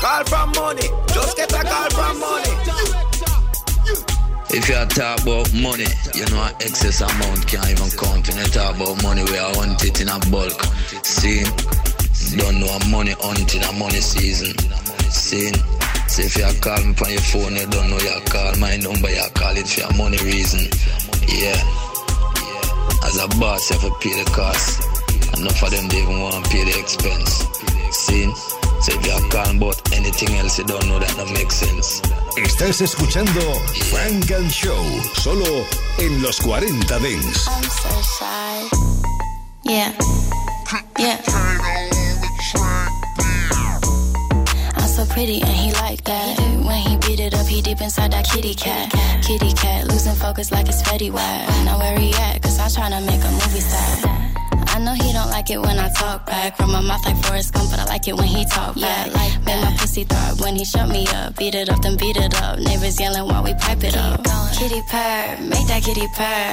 call from money, just get a call from money. If you talk about money, you know an excess amount can't even count. When you talk about money, we are hunt it in a bulk. See, don't know a money hunting a money season. See, so if you call me on your phone, you don't know you call my number, you call it for a money reason. Yeah. As a boss, you have to pay the cost. Enough of them they even want to pay the expense. See? So if you're calling about anything else, you don't know that don't make sense. Estás escuchando Funk and Show, solo en los 40 Dents. I'm so shy. Yeah. Yeah. Pretty and he like that. When he beat it up, he deep inside that kitty cat. Kitty cat, losing focus like it's Fetty Wap. Now where he at? Cause I'm tryna make a movie star. I know he don't like it when I talk back. From my mouth like Forrest Gump, but I like it when he talk back. Yeah, Like Make my pussy throb when he shut me up. Beat it up, then beat it up. Neighbors yelling while we pipe it up. Kitty purr, make that kitty purr.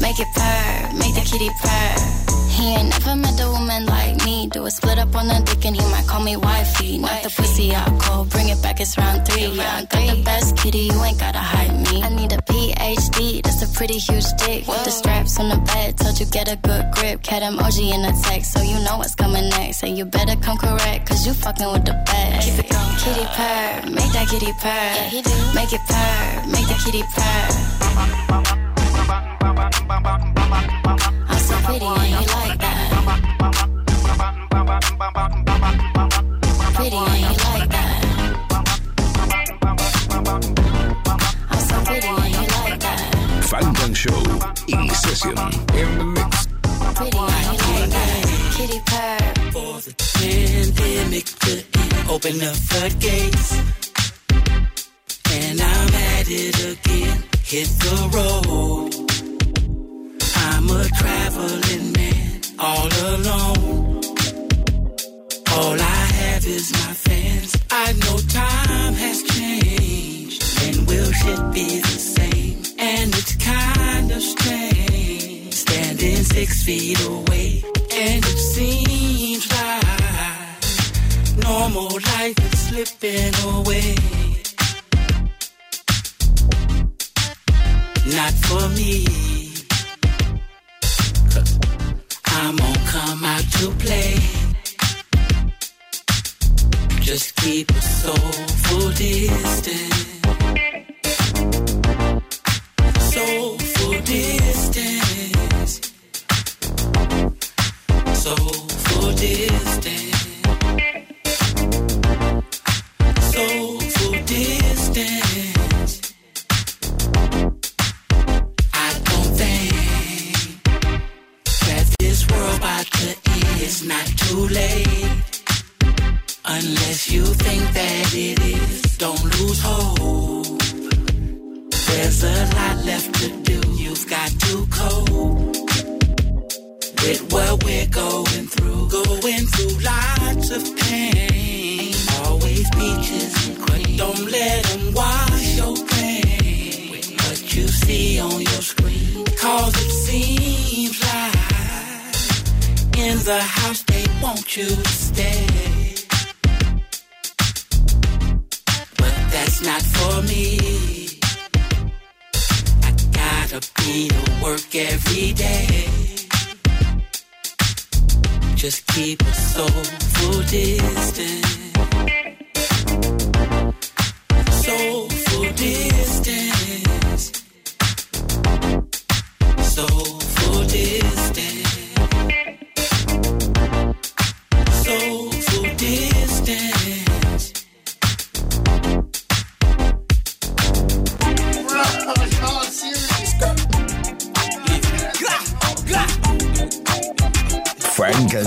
Make it purr, make that kitty purr. He ain't never met a woman like me. Do a split up on the dick and he might call me wifey. Not the pussy out cold, bring it back, it's round three. Yeah, I got the best kitty, you ain't gotta hide me. I need a PhD, that's a pretty huge dick. With the straps on the bed, told you get a good grip. Cat emoji in the text, so you know what's coming next. And you better come correct, cause you fucking with the best. Keep it going. Kitty purr, make that kitty purr. Yeah, he do. Make it purr, make the kitty purr. Pretty and you like that. I'm so pretty and you like that. Funk Show in session. In the mix. Pretty and you like that. Kitty purr. For the pandemic to open the floodgates. And I'm at it again. Hit the road. I'm a traveling man, all alone. All I have is my fans. I know time has changed, and will shit be the same? And it's kind of strange, standing six feet away, and it seems like normal life is slipping away. Not for me. I'm gonna come out to play. Just keep a soulful distance. Soulful distance. Soulful distance. Soulful distance. It's not too late. Unless you think that it is, don't lose hope. There's a lot left to do. You've got to cope with what we're going through. Going through lots of pain. Always peaches and cream. Don't let them wash your brain with what you see on your screen. Cause it seems like in the house they want you to stay. But that's not for me. I gotta be to work every day. Just keep a soulful distance. Soulful distance.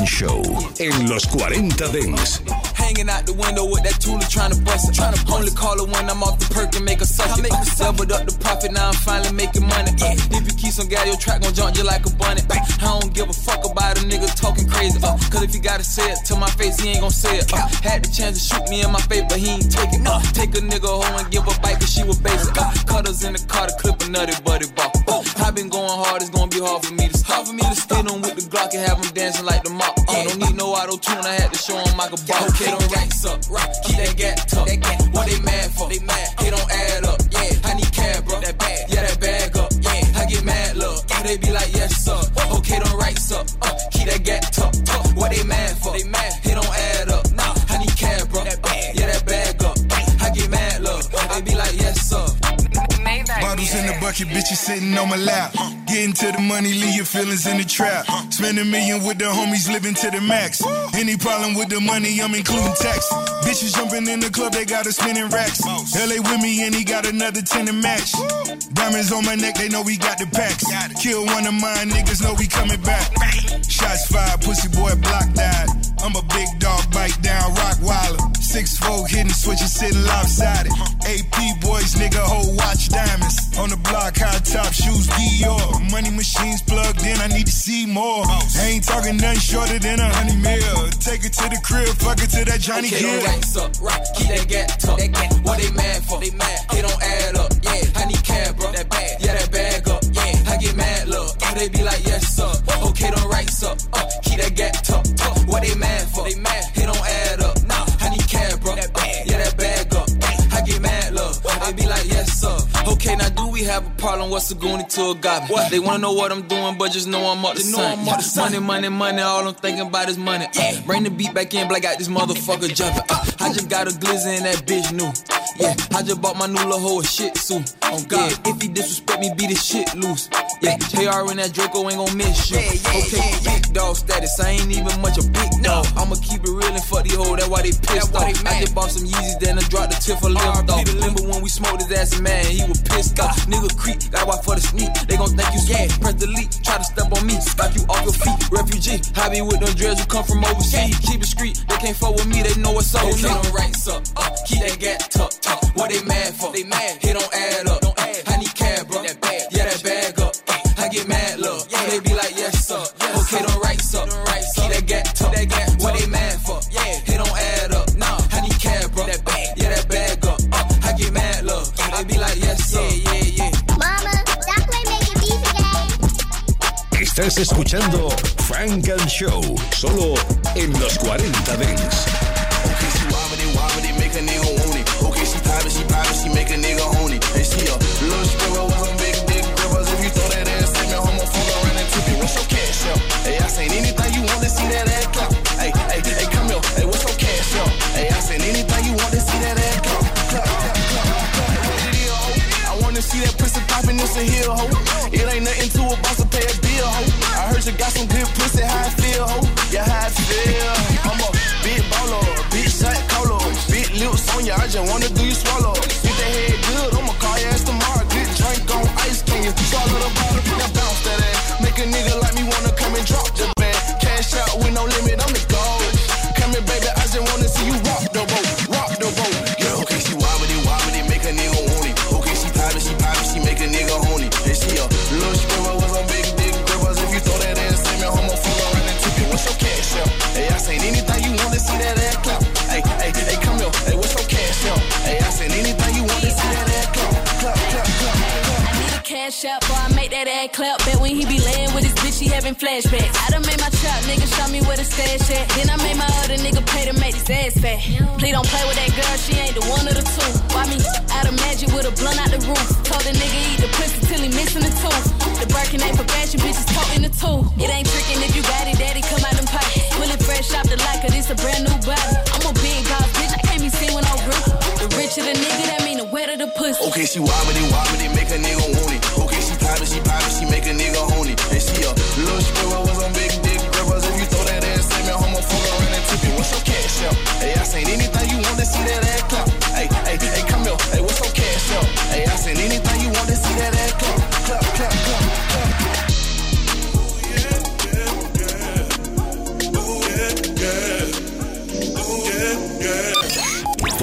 Show en los 40 Dents. Hanging out the window with that toolie trying to bust it. Trying to only call her when I'm off the perk and make a suck it. Leveled up the profit, now I'm finally making money. Uh, if you keep some gas, your track gon' jump you like a bunny. Uh, I don't give a fuck about a nigga talking crazy. Uh, Cause if you gotta say it to my face, he ain't gon' say it. Uh, had the chance to shoot me in my face, but he ain't take it. Uh, take a nigga home and give a bite cause she was basic. Uh, cutters in the car to clip a nutty buddy ball. Uh, I been going hard, it's gonna be hard for me to stop. For me to stay on with the Glock and have him dancing like the mop. Uh, don't need no auto tune, I had to show him I could ball. Okay, don't racks up, right? Keep that gat tuck. What they mad for? They mad. It don't add up. Yeah, I need cab, bro. That bag. Yeah, that bag up. Yeah, I get mad, look. They be like, yes, sir. Okay, don't rights up. Uh, keep that gat tuck. What they mad for? They mad. The bucket, bitches sitting on my lap. Getting to the money, leave your feelings in the trap. Spend a million with the homies, living to the max. Any problem with the money, I'm including tax. Bitches jumping in the club, they got us spinning racks. LA with me, and he got another 10 to match. Diamonds on my neck, they know we got the packs. Kill one of mine, niggas know we coming back. Johnny okay, Gill. racks up, right? Keep that gat tuck. What they What's a goonie to a? What? They wanna know what I'm doing, but just know I'm up to something. Money, money, money, all I'm thinking about is money. Uh, bring the beat back in, black out this motherfucker jumping. Uh, I just got a glizzy in that bitch new. Yeah, I just bought my new little hoe a shit suit. Oh God, yeah, if he disrespect me, beat his shit loose. Yeah, JR and that Draco ain't gon' miss you. Okay, big dog status, I ain't even much a big dog. I'ma keep it real and fuck the hoe, that's why they pissed off. I just bought some Yeezys, then I dropped the tip for limped off. Remember when we smoked his ass, man, he was pissed off. Nigga creep, got why for the sneak. They gon' think you sweet. Press delete, try to step on me, knock you off your feet. Refugee, be with them dreads who come from overseas. Keep it street, they can't fuck with me, they know what's up. Okay, don't rights up, uh, keep that gat tucked. What they mad for? They mad, it don't add up. Don't add. I need cab, bro. That. Yeah, that up. I get mad, look. Yeah. They be like, yes, sir. Yes, okay, don't rights up. Don't rights keep that gat tucked. That gat what they mad for? Yeah, it don't add up. Nah, I need cab, bro. That bag. Yeah, that bag up. Uh, I get mad, look. They be like, yes, sir. Yeah, yeah, yeah. Mama, stop playing making beats again. Estás escuchando Frank and Show, solo en los 40 Dents.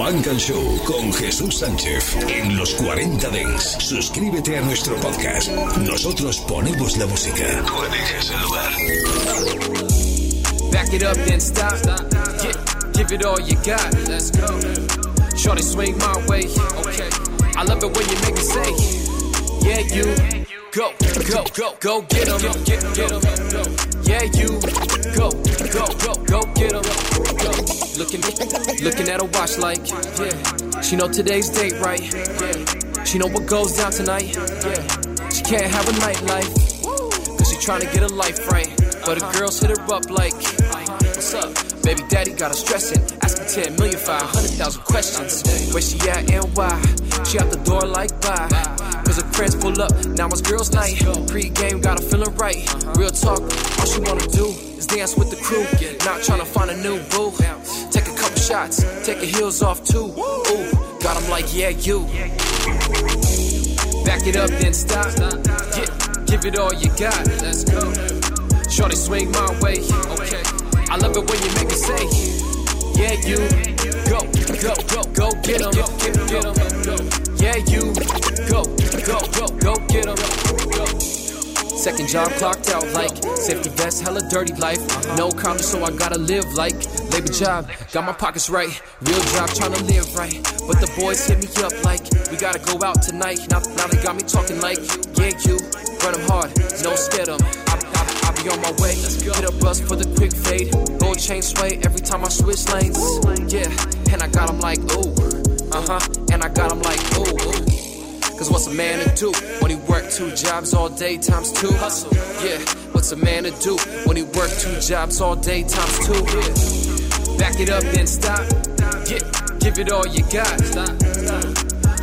Funk and Show con Jesús Sánchez en los 40 Dents. Suscríbete a nuestro podcast. Nosotros ponemos la música. Tú eliges el lugar. Back it up, then stop. Yeah, give it all you got. Let's go. Shorty swing my way. Okay. I love it when you make me say, Yeah, you. Go, go, go, go get 'em. Get, get 'em. Yeah, you. Go, go, go, go get 'em. Go. Looking, looking at a watch like, yeah. She know today's date, right? Yeah. She know what goes down tonight. Yeah. She can't have a nightlife. Cause she tryna get a life right. But the girls hit her up like, what's up? Baby daddy got her stressing. Asking 10 million for a 100,000 questions. Where she at and why? She out the door like bye. Cause her friends pull up, now it's girls' night. Pre-game got her feeling right. Real talk, all she wanna do is dance with the crew. Not tryna find a new boo. Take a couple shots, take her heels off too. Ooh, got him like, yeah, you. Back it up, then stop. Yeah, give it all you got. Let's go. Shorty swing my way. Okay. I love it when you make me say, Yeah, you. Go, go, go, go get 'em. Get, get, 'em. Yeah, you. Go, go, go, go get 'em. Second job clocked out like safety vest, hella dirty life. No college, so I gotta live like labor job. Got my pockets right, real job tryna live right. But the boys hit me up like we gotta go out tonight. Now, now they got me talking like yeah, you run 'em hard, no scared 'em. I, On my way. Hit a bus for the quick fade. Gold chain sway every time I switch lanes. Yeah, and I got 'em like ooh, uh huh, and I got 'em like ooh. Cause what's a man to do when he work two jobs all day times two? Hustle, yeah. What's a man to do when he work two jobs all day times two? Yeah. Back it up, then stop. Yeah, give it all you got.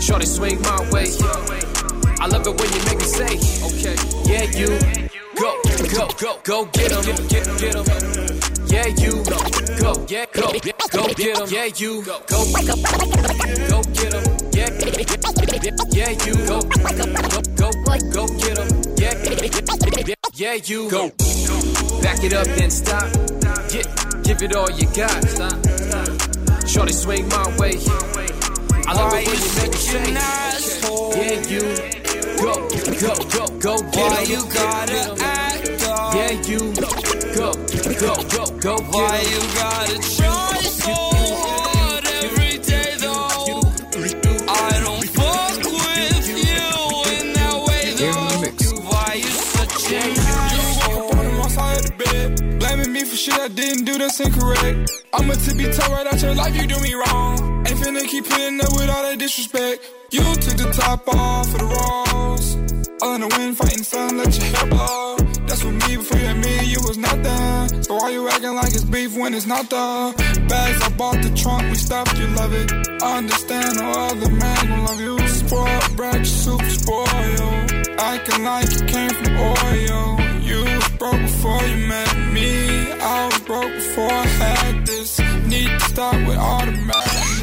Shorty swing my way. I love it when you make me say, okay, yeah, you. Go, go, go, go get 'em. Get, get, get 'em. Yeah, you. Go, yeah, go, go get 'em. Yeah, you. Go, go, go get 'em. Yeah, yeah, you. Go, go, go, go get 'em. Yeah, yeah, you. Go. Back it up, then stop. Yeah, give it all you got. Shorty swing my way. I love it when you make me say, yeah, you. Go, go, go, go get 'em. Why you gotta act up? Yeah, you. Go, go, go, go get 'em. Why you gotta try so hard every day though? I don't fuck with you in that way though. Why you such a You on my side of the bed, blaming me for shit I didn't do that's incorrect. I'ma tippy toe right out your life, you do me wrong. Ain't finna keep putting up with all that disrespect. You took the top off of the rolls. All in the wind, fighting sun, let your hair blow. That's with me before you had me, you was not there. So why you acting like it's beef when it's not the bags? I bought the trunk, we stopped, you love it. I understand no other man gon' love you. Spoiled, brat, super spoiled. Acting like you came from oil. You was broke before you met me. I was broke before I had this. Need to stop with all the madness.